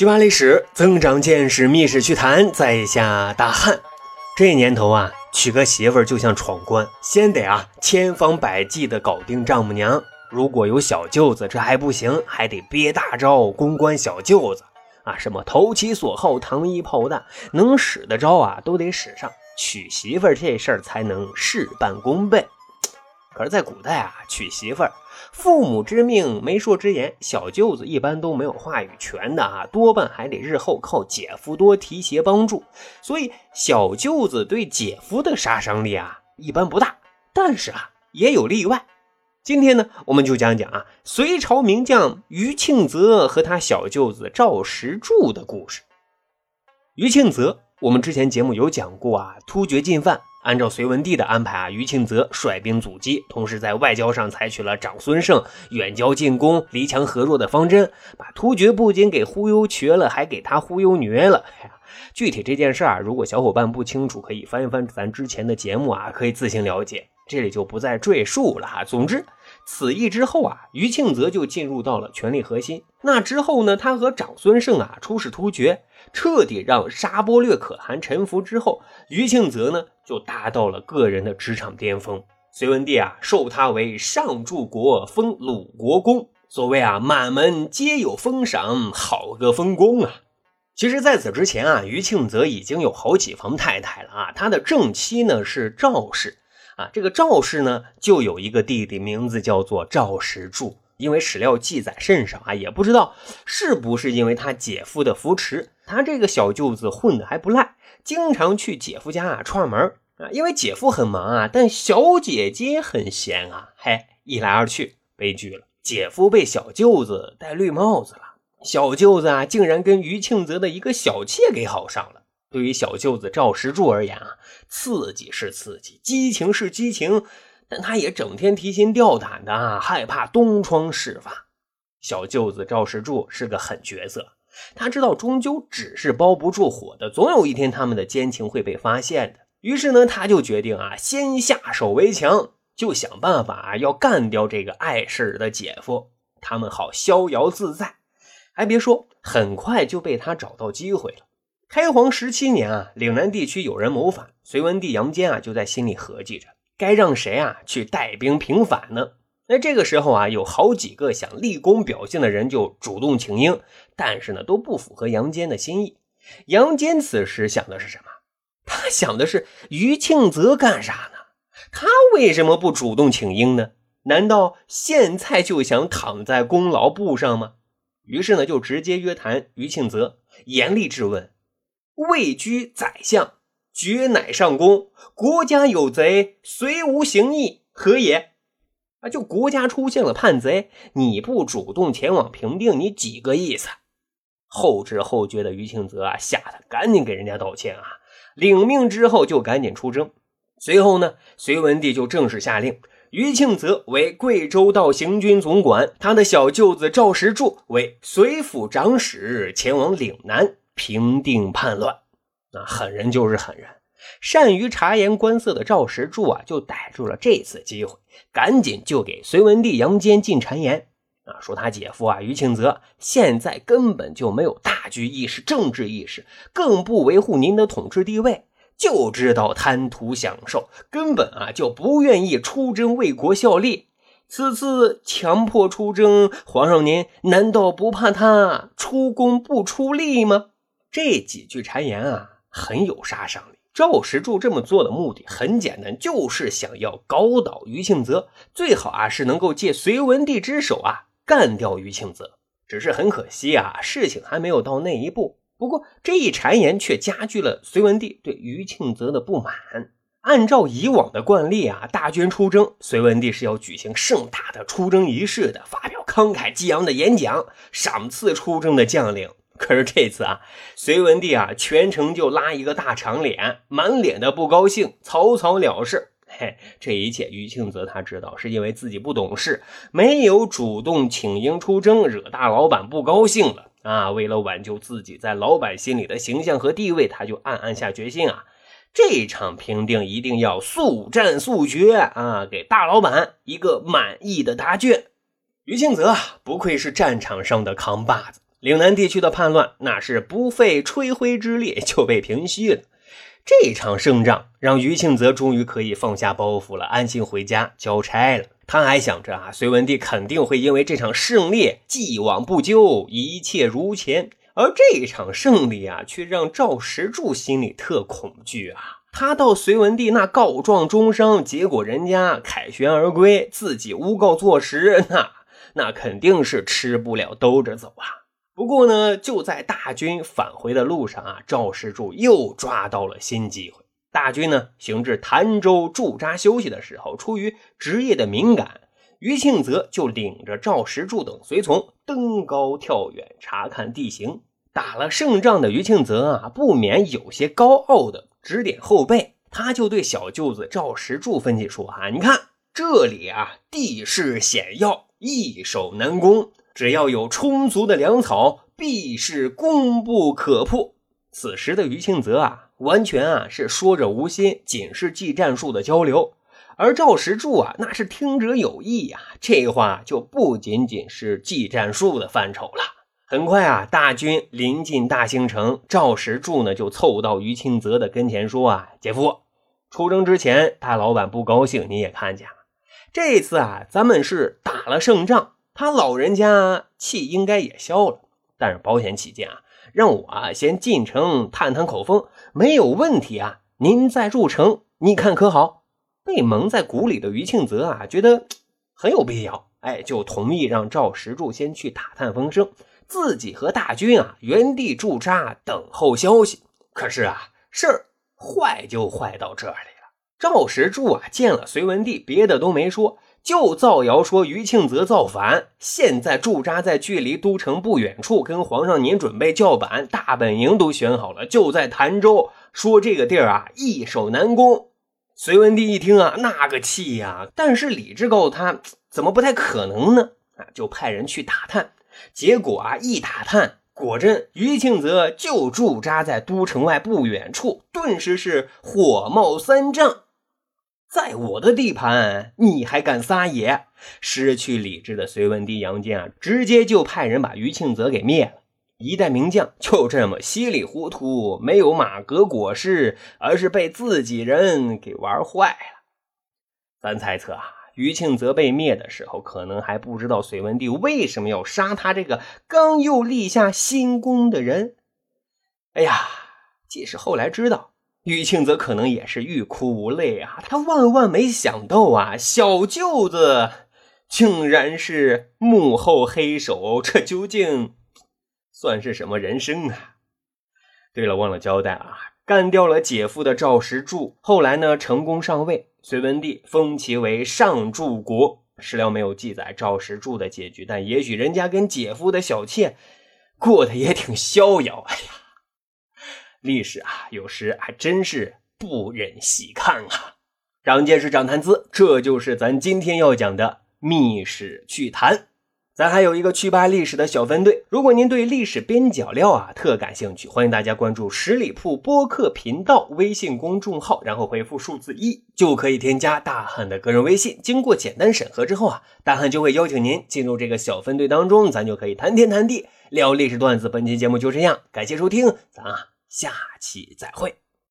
学霸历史，增长见识，密室趣谈，在下大汉。这年头啊，娶个媳妇就像闯关，先得啊千方百计的搞定丈母娘。如果有小舅子，这还不行，还得憋大招公关小舅子啊！什么投其所好，糖衣炮弹，能使的招啊都得使上，娶媳妇这事儿才能事半功倍。可是，在古代啊，娶媳妇儿。父母之命，媒妁之言，小舅子一般都没有话语权的啊，多半还得日后靠姐夫多提携帮助。所以小舅子对姐夫的杀伤力啊，一般不大。但是啊，也有例外。今天呢，我们就讲讲啊，隋朝名将于庆泽和他小舅子赵石柱的故事。于庆泽，我们之前节目有讲过啊，突厥进犯。按照隋文帝的安排啊，于庆泽率兵阻击，同时在外交上采取了长孙晟远交近攻、离强合弱的方针，把突厥不仅给忽悠瘸了，还给他忽悠虐了。具体这件事啊，如果小伙伴不清楚，可以翻一翻咱之前的节目啊，可以自行了解，这里就不再赘述了哈。总之。此役之后啊，于庆泽就进入到了权力核心。那之后呢，他和长孙晟啊出使突厥，彻底让沙钵略可汗臣服之后，于庆泽呢就达到了个人的职场巅峰。隋文帝啊授他为上柱国，封鲁国公。所谓啊满门皆有封赏，好个封公啊！其实，在此之前啊，于庆泽已经有好几房太太了啊。他的正妻呢是赵氏。啊，这个赵氏呢，就有一个弟弟，名字叫做赵石柱。因为史料记载甚少啊，也不知道是不是因为他姐夫的扶持，他这个小舅子混得还不赖，经常去姐夫家啊串门啊。因为姐夫很忙啊，但小姐姐很闲啊，嘿，一来二去，悲剧了，姐夫被小舅子戴绿帽子了。小舅子啊，竟然跟于庆泽的一个小妾给好上了。对于小舅子赵石柱而言啊，刺激是刺激，激情是激情，但他也整天提心吊胆的啊，害怕东窗事发。小舅子赵世柱是个狠角色，他知道终究纸是包不住火的，总有一天他们的奸情会被发现的。于是呢，他就决定啊，先下手为强，就想办法啊要干掉这个碍事的姐夫，他们好逍遥自在。还别说，很快就被他找到机会了。开皇十七年啊，岭南地区有人谋反，隋文帝杨坚啊就在心里合计着，该让谁啊去带兵平反呢？那这个时候啊，有好几个想立功表现的人就主动请缨，但是呢都不符合杨坚的心意。杨坚此时想的是什么？他想的是于庆泽干啥呢？他为什么不主动请缨呢？难道现在就想躺在功劳簿上吗？于是呢，就直接约谈于庆泽，严厉质问。位居宰相，爵乃上公。国家有贼，虽无行义，何也？啊，就国家出现了叛贼，你不主动前往平定，你几个意思？后知后觉的于庆泽啊，吓得赶紧给人家道歉啊，领命之后就赶紧出征。随后呢，隋文帝就正式下令，于庆泽为贵州道行军总管，他的小舅子赵石柱为随府长史，前往岭南。平定叛乱，那狠人就是狠人。善于察言观色的赵石柱啊，就逮住了这次机会，赶紧就给隋文帝杨坚进谗言啊，说他姐夫啊于庆泽现在根本就没有大局意识、政治意识，更不维护您的统治地位，就知道贪图享受，根本啊就不愿意出征为国效力。此次强迫出征，皇上您难道不怕他出工不出力吗？这几句谗言啊，很有杀伤力。赵石柱这么做的目的很简单，就是想要搞倒于庆泽，最好啊是能够借隋文帝之手啊干掉于庆泽。只是很可惜啊，事情还没有到那一步。不过这一谗言却加剧了隋文帝对于庆泽的不满。按照以往的惯例啊，大军出征，隋文帝是要举行盛大的出征仪式的，发表慷慨激昂的演讲，赏赐出征的将领。可是这次啊，隋文帝啊，全程就拉一个大长脸，满脸的不高兴，草草了事。嘿，这一切于庆泽他知道，是因为自己不懂事，没有主动请缨出征，惹大老板不高兴了啊。为了挽救自己在老板心里的形象和地位，他就暗暗下决心啊，这场平定一定要速战速决啊，给大老板一个满意的答卷。于庆泽不愧是战场上的扛把子。岭南地区的叛乱那是不费吹灰之力就被平息了。这场胜仗让于庆泽终于可以放下包袱了，安心回家交差了。他还想着啊，隋文帝肯定会因为这场胜利既往不咎，一切如前。而这场胜利啊，却让赵石柱心里特恐惧啊。他到隋文帝那告状终生，结果人家凯旋而归，自己诬告坐实，那那肯定是吃不了兜着走啊。不过呢，就在大军返回的路上啊，赵石柱又抓到了新机会。大军呢行至潭州驻扎休息的时候，出于职业的敏感，于庆泽就领着赵石柱等随从登高跳远查看地形。打了胜仗的于庆泽啊，不免有些高傲的指点后辈，他就对小舅子赵石柱分析说：“啊，你看这里啊，地势险要，易守难攻，只要有充足的粮草，必是攻不可破。”此时的于庆泽啊，完全啊是说者无心，仅是技战术的交流；而赵石柱啊，那是听者有意呀，这话就不仅仅是技战术的范畴了。很快啊，大军临近大兴城，赵石柱呢就凑到于庆泽的跟前说：“啊，姐夫，出征之前大老板不高兴，你也看见了。这次啊，咱们是打了胜仗，他老人家气应该也消了。但是保险起见啊，让我啊先进城探探口风，没有问题啊，您再入城，你看可好？”被蒙在鼓里的于庆泽啊，觉得很有必要，哎，就同意让赵石柱先去打探风声。自己和大军啊原地驻扎等候消息。可是啊，事儿坏就坏到这里了。赵石柱啊见了隋文帝，别的都没说，就造谣说于庆泽造反，现在驻扎在距离都城不远处，跟皇上您准备叫板，大本营都选好了，就在潭州。说这个地儿啊易守难攻。隋文帝一听啊，那个气呀！但是理智告诉他，怎么不太可能呢？啊，就派人去打探。结果啊，一打探，果真于庆泽就驻扎在都城外不远处，顿时是火冒三丈。在我的地盘，你还敢撒野？失去理智的隋文帝杨坚啊，直接就派人把于庆泽给灭了。一代名将就这么稀里糊涂，没有马革裹尸，而是被自己人给玩坏了。咱猜测啊。于庆泽被灭的时候，可能还不知道隋文帝为什么要杀他这个刚又立下新功的人。哎呀，即使后来知道，于庆泽可能也是欲哭无泪啊！他万万没想到啊，小舅子竟然是幕后黑手，这究竟算是什么人生啊？对了，忘了交代啊，干掉了姐夫的赵石柱，后来呢，成功上位。隋文帝封其为上柱国，史料没有记载赵石柱的结局，但也许人家跟姐夫的小妾过得也挺逍遥。哎呀，历史啊，有时还真是不忍细看啊。长见识，长谈资，这就是咱今天要讲的密史趣谈。咱还有一个趣吧历史的小分队，如果您对历史边角料啊特感兴趣，欢迎大家关注十里铺播客频道微信公众号，然后回复数字一就可以添加大汉的个人微信。经过简单审核之后啊，大汉就会邀请您进入这个小分队当中，咱就可以谈天谈地聊历史段子。本期节目就这样，感谢收听，咱啊下期再会。